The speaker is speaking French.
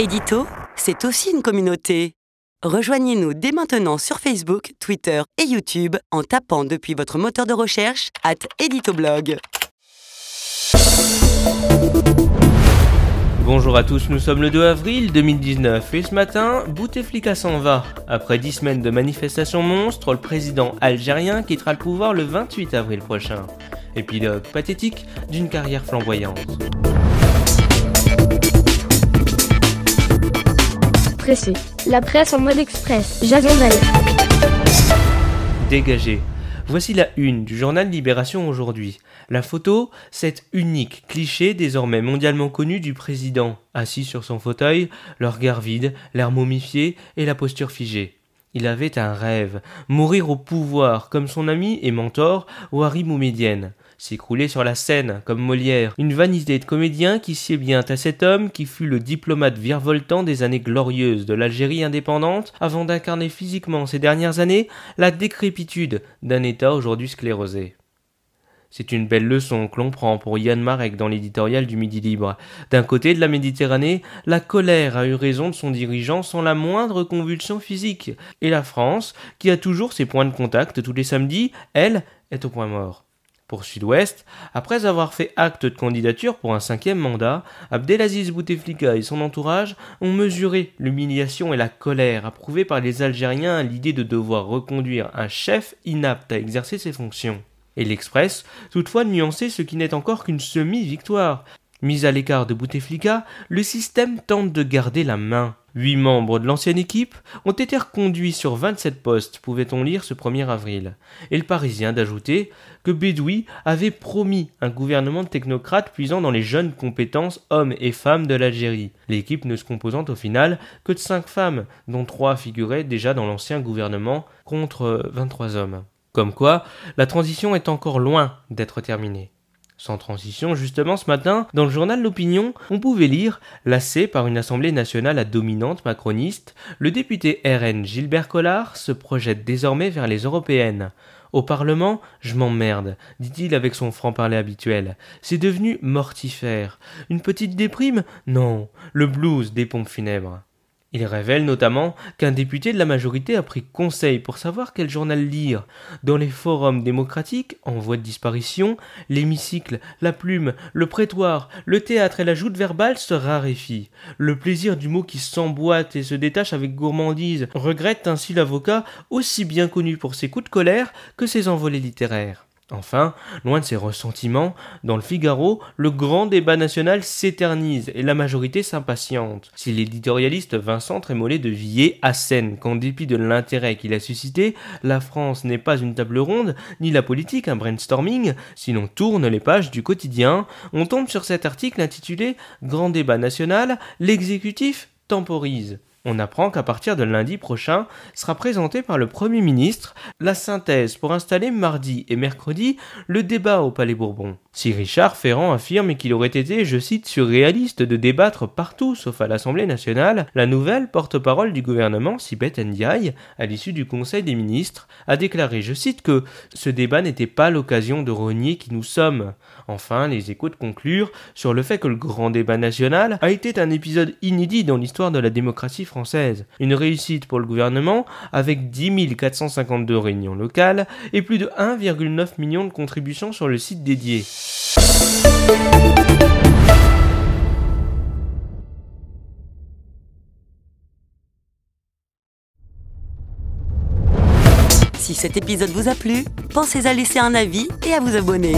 Édito, c'est aussi une communauté. Rejoignez-nous dès maintenant sur Facebook, Twitter et YouTube en tapant depuis votre moteur de recherche at éditoblog. Bonjour à tous, nous sommes le 2 avril 2019 et ce matin, Bouteflika s'en va. Après 10 semaines de manifestations monstres, le président algérien quittera le pouvoir le 28 avril prochain. Épilogue pathétique d'une carrière flamboyante. La presse en mode express. Jason. Dégagé. Voici la une du journal Libération aujourd'hui. La photo, cet unique cliché désormais mondialement connu du président, assis sur son fauteuil, le regard vide, l'air momifié et la posture figée. Il avait un rêve, mourir au pouvoir comme son ami et mentor Wari Moumedienne, s'écrouler sur la scène comme Molière, une vanité de comédien qui sied bien à cet homme qui fut le diplomate virevoltant des années glorieuses de l'Algérie indépendante avant d'incarner physiquement ces dernières années la décrépitude d'un État aujourd'hui sclérosé. C'est une belle leçon que l'on prend pour Yann Marek dans l'éditorial du Midi Libre. D'un côté de la Méditerranée, la colère a eu raison de son dirigeant sans la moindre convulsion physique. Et la France, qui a toujours ses points de contact tous les samedis, elle, est au point mort. Pour Sud-Ouest, après avoir fait acte de candidature pour un cinquième mandat, Abdelaziz Bouteflika et son entourage ont mesuré l'humiliation et la colère approuvée par les Algériens à l'idée de devoir reconduire un chef inapte à exercer ses fonctions et l'Express, toutefois nuancé ce qui n'est encore qu'une semi-victoire. Mis à l'écart de Bouteflika, le système tente de garder la main. Huit membres de l'ancienne équipe ont été reconduits sur 27 postes, pouvait-on lire ce 1er avril. Et le Parisien d'ajouter que Bedoui avait promis un gouvernement de technocrates puisant dans les jeunes compétences hommes et femmes de l'Algérie. L'équipe ne se composant au final que de cinq femmes, dont trois figuraient déjà dans l'ancien gouvernement contre 23 hommes. Comme quoi, la transition est encore loin d'être terminée. Sans transition, justement, ce matin, dans le journal L'Opinion, on pouvait lire, lassé par une Assemblée nationale à dominante macroniste, le député RN Gilbert Collard se projette désormais vers les européennes. Au Parlement, je m'emmerde, dit-il avec son franc-parler habituel. C'est devenu mortifère. Une petite déprime? Non, le blues des pompes funèbres. Il révèle notamment qu'un député de la majorité a pris conseil pour savoir quel journal lire. Dans les forums démocratiques, en voie de disparition, l'hémicycle, la plume, le prétoire, le théâtre et la joute verbale se raréfient. Le plaisir du mot qui s'emboîte et se détache avec gourmandise regrette ainsi l'avocat aussi bien connu pour ses coups de colère que ses envolées littéraires. Enfin, loin de ses ressentiments, dans le Figaro, le grand débat national s'éternise et la majorité s'impatiente. Si l'éditorialiste Vincent Trémollet de Villiers assène qu'en dépit de l'intérêt qu'il a suscité, la France n'est pas une table ronde, ni la politique un brainstorming, si l'on tourne les pages du quotidien, on tombe sur cet article intitulé Grand débat national, l'exécutif temporise on apprend qu'à partir de lundi prochain sera présentée par le Premier ministre la synthèse pour installer mardi et mercredi le débat au Palais Bourbon. Si Richard Ferrand affirme qu'il aurait été, je cite, surréaliste de débattre partout sauf à l'Assemblée nationale, la nouvelle porte-parole du gouvernement, Sibeth Ndiaye, à l'issue du Conseil des ministres, a déclaré, je cite, que ce débat n'était pas l'occasion de renier qui nous sommes. Enfin, les échos de conclure sur le fait que le grand débat national a été un épisode inédit dans l'histoire de la démocratie française. Une réussite pour le gouvernement avec 10 452 réunions locales et plus de 1,9 million de contributions sur le site dédié. Si cet épisode vous a plu, pensez à laisser un avis et à vous abonner.